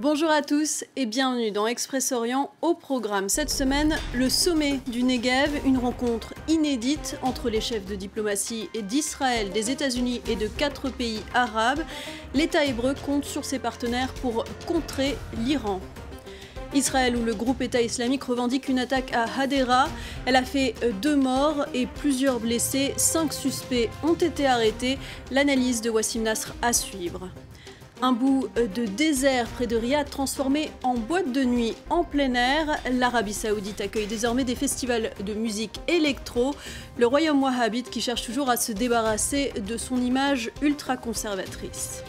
Bonjour à tous et bienvenue dans Express Orient. Au programme cette semaine, le sommet du Negev, une rencontre inédite entre les chefs de diplomatie d'Israël, des États-Unis et de quatre pays arabes. L'État hébreu compte sur ses partenaires pour contrer l'Iran. Israël, où le groupe État islamique revendique une attaque à Hadera. Elle a fait deux morts et plusieurs blessés. Cinq suspects ont été arrêtés. L'analyse de Wassim Nasr à suivre. Un bout de désert près de Riyad transformé en boîte de nuit en plein air. L'Arabie saoudite accueille désormais des festivals de musique électro. Le royaume wahhabite qui cherche toujours à se débarrasser de son image ultra-conservatrice.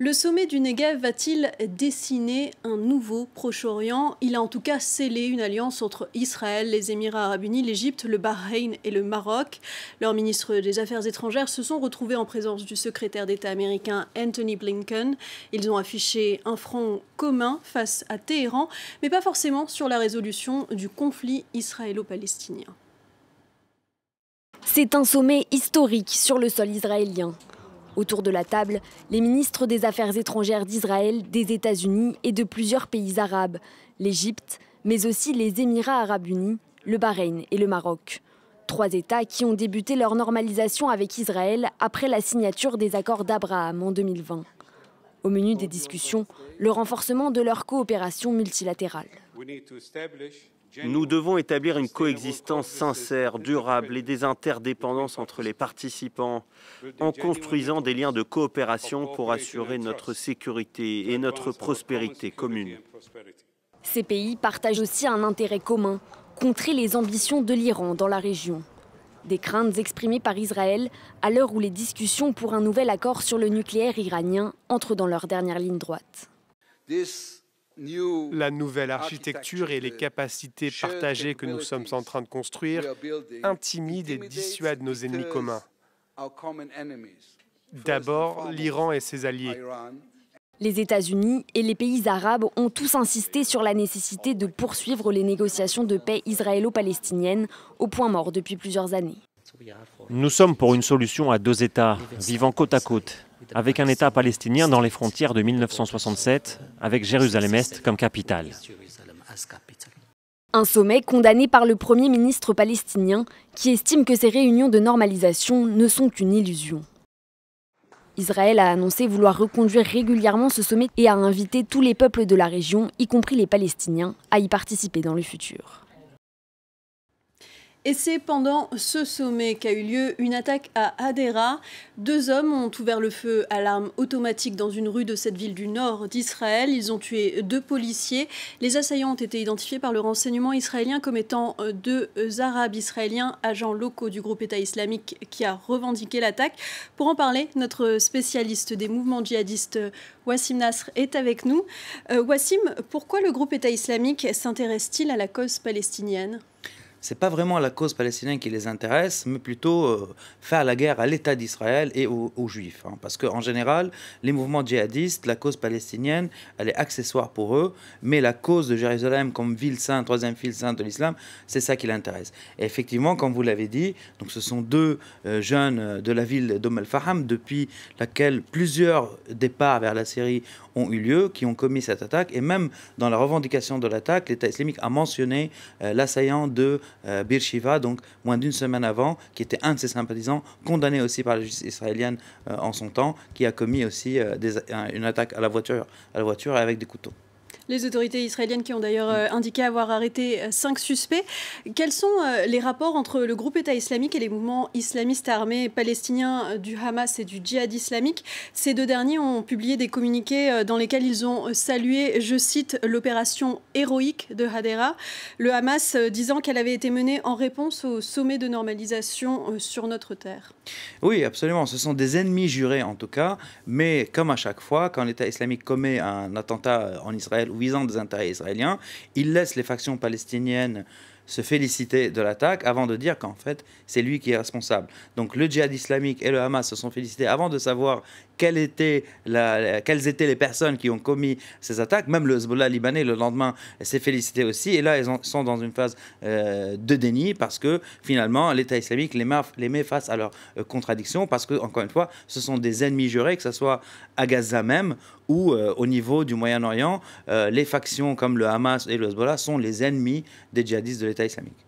Le sommet du Negev va-t-il dessiner un nouveau Proche-Orient? Il a en tout cas scellé une alliance entre Israël, les Émirats arabes unis, l'Égypte, le Bahreïn et le Maroc. Leurs ministres des Affaires étrangères se sont retrouvés en présence du secrétaire d'État américain Anthony Blinken. Ils ont affiché un front commun face à Téhéran, mais pas forcément sur la résolution du conflit israélo-palestinien. C'est un sommet historique sur le sol israélien. Autour de la table, les ministres des Affaires étrangères d'Israël, des États-Unis et de plusieurs pays arabes, l'Égypte, mais aussi les Émirats arabes unis, le Bahreïn et le Maroc. Trois États qui ont débuté leur normalisation avec Israël après la signature des accords d'Abraham en 2020. Au menu des discussions, le renforcement de leur coopération multilatérale. Nous devons établir une coexistence sincère, durable et des interdépendances entre les participants en construisant des liens de coopération pour assurer notre sécurité et notre prospérité commune. Ces pays partagent aussi un intérêt commun, contrer les ambitions de l'Iran dans la région. Des craintes exprimées par Israël à l'heure où les discussions pour un nouvel accord sur le nucléaire iranien entrent dans leur dernière ligne droite. La nouvelle architecture et les capacités partagées que nous sommes en train de construire intimident et dissuadent nos ennemis communs. D'abord, l'Iran et ses alliés. Les États-Unis et les pays arabes ont tous insisté sur la nécessité de poursuivre les négociations de paix israélo-palestiniennes au point mort depuis plusieurs années. Nous sommes pour une solution à deux États, vivant côte à côte, avec un État palestinien dans les frontières de 1967, avec Jérusalem-Est comme capitale. Un sommet condamné par le Premier ministre palestinien qui estime que ces réunions de normalisation ne sont qu'une illusion. Israël a annoncé vouloir reconduire régulièrement ce sommet et a invité tous les peuples de la région, y compris les Palestiniens, à y participer dans le futur. Et c'est pendant ce sommet qu'a eu lieu une attaque à Hadera. Deux hommes ont ouvert le feu à l'arme automatique dans une rue de cette ville du nord d'Israël. Ils ont tué deux policiers. Les assaillants ont été identifiés par le renseignement israélien comme étant euh, deux Arabes israéliens, agents locaux du groupe État islamique qui a revendiqué l'attaque. Pour en parler, notre spécialiste des mouvements djihadistes, Wassim Nasr, est avec nous. Euh, Wassim, pourquoi le groupe État islamique s'intéresse-t-il à la cause palestinienne? C'est pas vraiment la cause palestinienne qui les intéresse, mais plutôt euh, faire la guerre à l'État d'Israël et aux, Juifs. Hein. Parce qu'en général, les mouvements djihadistes, la cause palestinienne, elle est accessoire pour eux, mais la cause de Jérusalem comme ville sainte, troisième ville sainte de l'islam, c'est ça qui l'intéresse. Et effectivement, comme vous l'avez dit, donc ce sont deux euh, jeunes euh, de la ville d'Om el-Faham, depuis laquelle plusieurs départs vers la Syrie ont eu lieu, qui ont commis cette attaque. Et même dans la revendication de l'attaque, l'État islamique a mentionné l'assaillant de euh, Bir Shiva, donc moins d'une semaine avant, qui était un de ses sympathisants, condamné aussi par la justice israélienne euh, en son temps, qui a commis aussi euh, une attaque à la voiture, à la voiture avec des couteaux. Les autorités israéliennes qui ont d'ailleurs euh, indiqué avoir arrêté euh, cinq suspects. Quels sont euh, les rapports entre le groupe État islamique et les mouvements islamistes armés palestiniens du Hamas et du djihad islamique? Ces deux derniers ont publié des communiqués dans lesquels ils ont salué, je cite, l'opération héroïque de Hadera, le Hamas disant qu'elle avait été menée en réponse au sommet de normalisation sur notre terre. Oui, absolument. Ce sont des ennemis jurés en tout cas, mais comme à chaque fois, quand l'État islamique commet un attentat en Israël visant des intérêts israéliens. Il laisse les factions palestiniennes se féliciter de l'attaque avant de dire qu'en fait, c'est lui qui est responsable. Donc le djihad islamique et le Hamas se sont félicités avant de savoir quelles étaient, les personnes qui ont commis ces attaques. Même le Hezbollah libanais, le lendemain, s'est félicité aussi. Et là, ils sont dans une phase euh, de déni parce que finalement, l'État islamique les met face à leurs euh, contradictions parce que, encore une fois, ce sont des ennemis jurés, que ce soit à Gaza même ou euh, au niveau du Moyen-Orient. les factions comme le Hamas et le Hezbollah sont les ennemis des djihadistes de l'État islamique.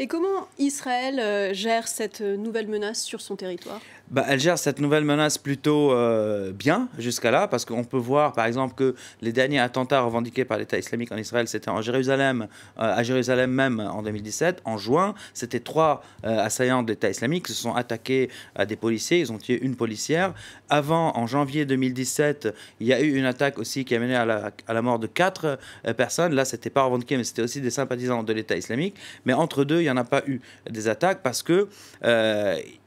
Et comment Israël gère cette nouvelle menace sur son territoire? Bah, elle gère cette nouvelle menace plutôt euh, bien jusqu'à là, parce qu'on peut voir par exemple que les derniers attentats revendiqués par l'État islamique en Israël, c'était en Jérusalem, euh, à Jérusalem même en 2017. En juin, c'était trois euh, assaillants de l'État islamique qui se sont attaqués à des policiers, ils ont tué une policière. Avant, en janvier 2017, il y a eu une attaque aussi qui a mené à la, à la mort de quatre personnes. Là, c'était pas revendiqué, mais c'était aussi des sympathisants de l'État islamique. Mais entre deux, il n'y en a pas eu des attaques parce que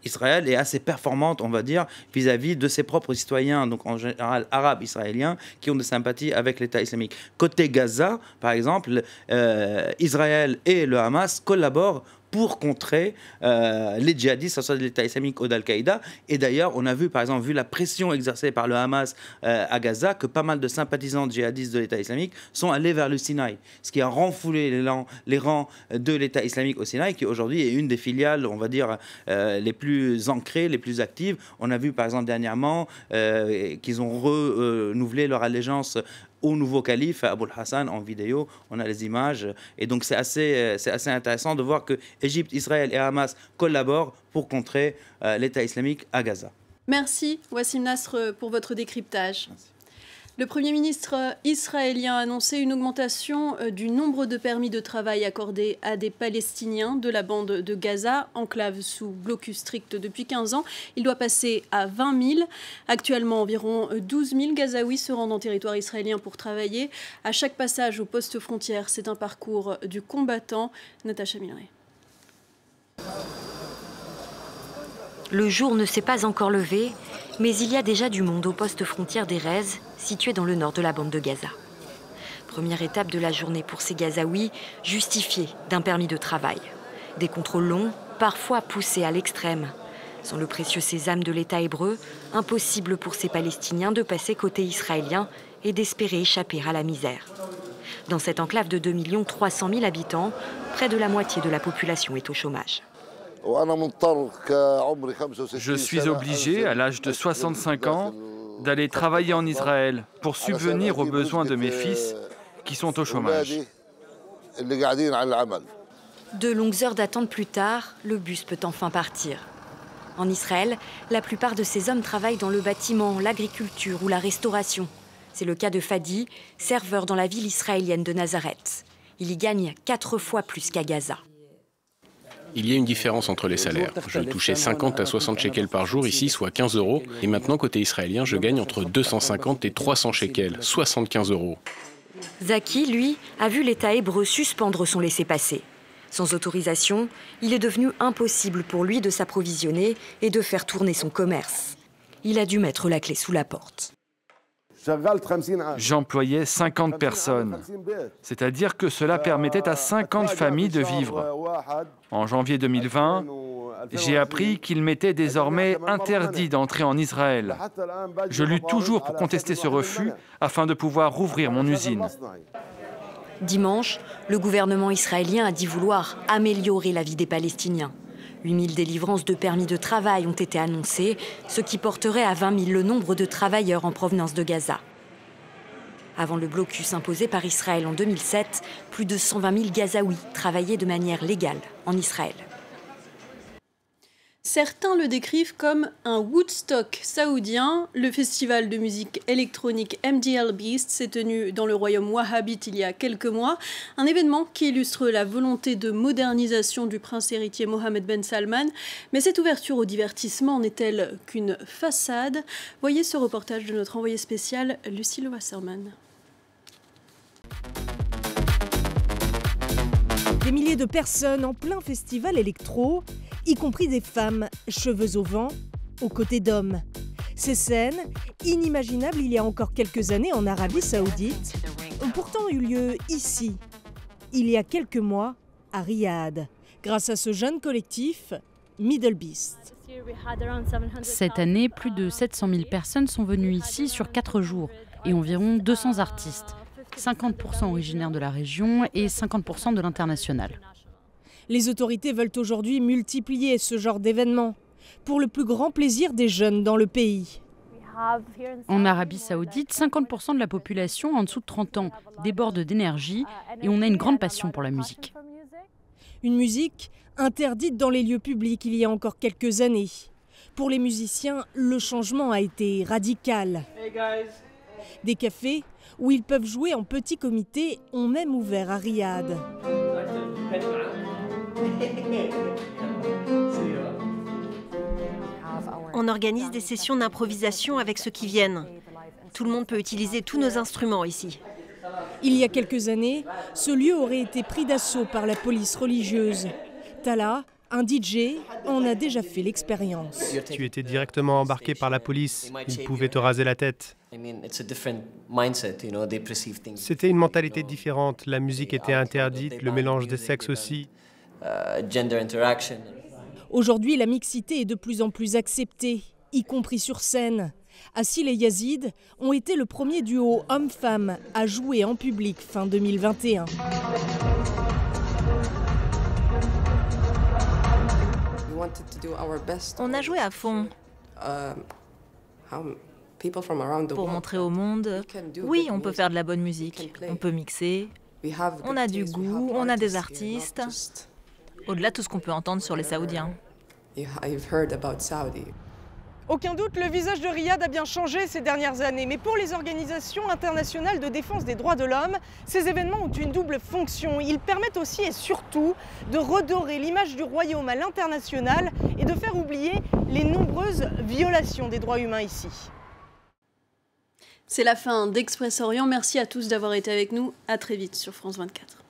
Israël est assez performante, on va dire, vis-à-vis de ses propres citoyens, donc en général arabes israéliens, qui ont des sympathies avec l'État islamique. Côté Gaza, par exemple, euh, Israël et le Hamas collaborent pour contrer euh, les djihadistes, soit de l'État islamique ou d'Al-Qaïda. Et d'ailleurs, on a vu, par exemple, vu la pression exercée par le Hamas euh, à Gaza, que pas mal de sympathisants djihadistes de l'État islamique sont allés vers le Sinaï, ce qui a renfoulé les, rangs, les rangs de l'État islamique au Sinaï, qui aujourd'hui est une des filiales, on va dire, euh, les plus ancrées, les plus actives. On a vu, par exemple, dernièrement, qu'ils ont renouvelé leur allégeance au nouveau calife, Abul Hassan, en vidéo. On a les images. Et donc, c'est assez, euh, c'est assez intéressant de voir que Égypte, Israël et Hamas collaborent pour contrer euh, l'État islamique à Gaza. Merci, Wassim Nasr, pour votre décryptage. Le Premier ministre israélien a annoncé une augmentation euh, du nombre de permis de travail accordés à des Palestiniens de la bande de Gaza, enclave sous blocus strict depuis 15 ans. Il doit passer à 20 000. Actuellement, environ 12 000 Gazaouis se rendent en territoire israélien pour travailler. À chaque passage au poste frontière, c'est un parcours du combattant. Natacha Milray. Le jour ne s'est pas encore levé, mais il y a déjà du monde au poste frontière d'Erez, situé dans le nord de la bande de Gaza. Première étape de la journée pour ces Gazaouis, justifiée d'un permis de travail. Des contrôles longs, parfois poussés à l'extrême. Sans le précieux sésame de l'État hébreu, impossible pour ces Palestiniens de passer côté israélien et d'espérer échapper à la misère. Dans cette enclave de 2 300 000 habitants, près de la moitié de la population est au chômage. Je suis obligé, à l'âge de 65 ans, d'aller travailler en Israël pour subvenir aux besoins de mes fils qui sont au chômage. De longues heures d'attente plus tard, le bus peut enfin partir. En Israël, la plupart de ces hommes travaillent dans le bâtiment, l'agriculture ou la restauration. C'est le cas de Fadi, serveur dans la ville israélienne de Nazareth. Il y gagne quatre fois plus qu'à Gaza. Il y a une différence entre les salaires. Je touchais 50 à 60 shekels par jour ici, soit 15 euros. Et maintenant, côté israélien, je gagne entre 250 et 300 shekels, 75 euros. Zaki, lui, a vu l'État hébreu suspendre son laissez-passer. Sans autorisation, il est devenu impossible pour lui de s'approvisionner et de faire tourner son commerce. Il a dû mettre la clé sous la porte. J'employais 50 personnes, c'est-à-dire que cela permettait à 50 familles de vivre. En janvier 2020, j'ai appris qu'il m'était désormais interdit d'entrer en Israël. Je lutte toujours pour contester ce refus afin de pouvoir rouvrir mon usine. Dimanche, le gouvernement israélien a dit vouloir améliorer la vie des Palestiniens. 8000 délivrances de permis de travail ont été annoncées, ce qui porterait à 20 000 le nombre de travailleurs en provenance de Gaza. Avant le blocus imposé par Israël en 2007, plus de 120 000 Gazaouis travaillaient de manière légale en Israël. Certains le décrivent comme un Woodstock saoudien. Le festival de musique électronique MDL Beast s'est tenu dans le royaume wahhabite il y a quelques mois. Un événement qui illustre la volonté de modernisation du prince héritier Mohamed Ben Salman. Mais cette ouverture au divertissement n'est-elle qu'une façade? Voyez ce reportage de notre envoyé spécial Lucille Wasserman. Des milliers de personnes en plein festival électro y compris des femmes, cheveux au vent, aux côtés d'hommes. Ces scènes, inimaginables il y a encore quelques années en Arabie saoudite, ont pourtant eu lieu ici, il y a quelques mois, à Riyad, grâce à ce jeune collectif, Middle Beast. Cette année, plus de 700 000 personnes sont venues ici sur 4 jours et environ 200 artistes, 50% originaires de la région et 50% de l'international. Les autorités veulent aujourd'hui multiplier ce genre d'événements pour le plus grand plaisir des jeunes dans le pays. En Arabie saoudite, 50% de la population en dessous de 30 ans déborde d'énergie et on a une grande passion pour la musique. Une musique interdite dans les lieux publics il y a encore quelques années. Pour les musiciens, le changement a été radical. Des cafés où ils peuvent jouer en petit comité ont même ouvert à Riyad. On organise des sessions d'improvisation avec ceux qui viennent. Tout le monde peut utiliser tous nos instruments ici. Il y a quelques années, ce lieu aurait été pris d'assaut par la police religieuse. Tala, un DJ, en a déjà fait l'expérience. Tu étais directement embarqué par la police. Ils pouvaient te raser la tête. C'était une mentalité différente. La musique était interdite, le mélange des sexes aussi. Aujourd'hui, la mixité est de plus en plus acceptée, y compris sur scène. Assil et Yazid ont été le premier duo homme-femme à jouer en public fin 2021. On a joué à fond. pour montrer au monde, oui, on peut faire de la bonne musique, on peut mixer, on a du goût, on a des artistes, au-delà de tout ce qu'on peut entendre sur les Saoudiens. Aucun doute, le visage de Riyad a bien changé ces dernières années, mais pour les organisations internationales de défense des droits de l'homme, ces événements ont une double fonction. Ils permettent aussi et surtout de redorer l'image du royaume à l'international et de faire oublier les nombreuses violations des droits humains ici. C'est la fin d'Express Orient. Merci à tous d'avoir été avec nous. À très vite sur France 24.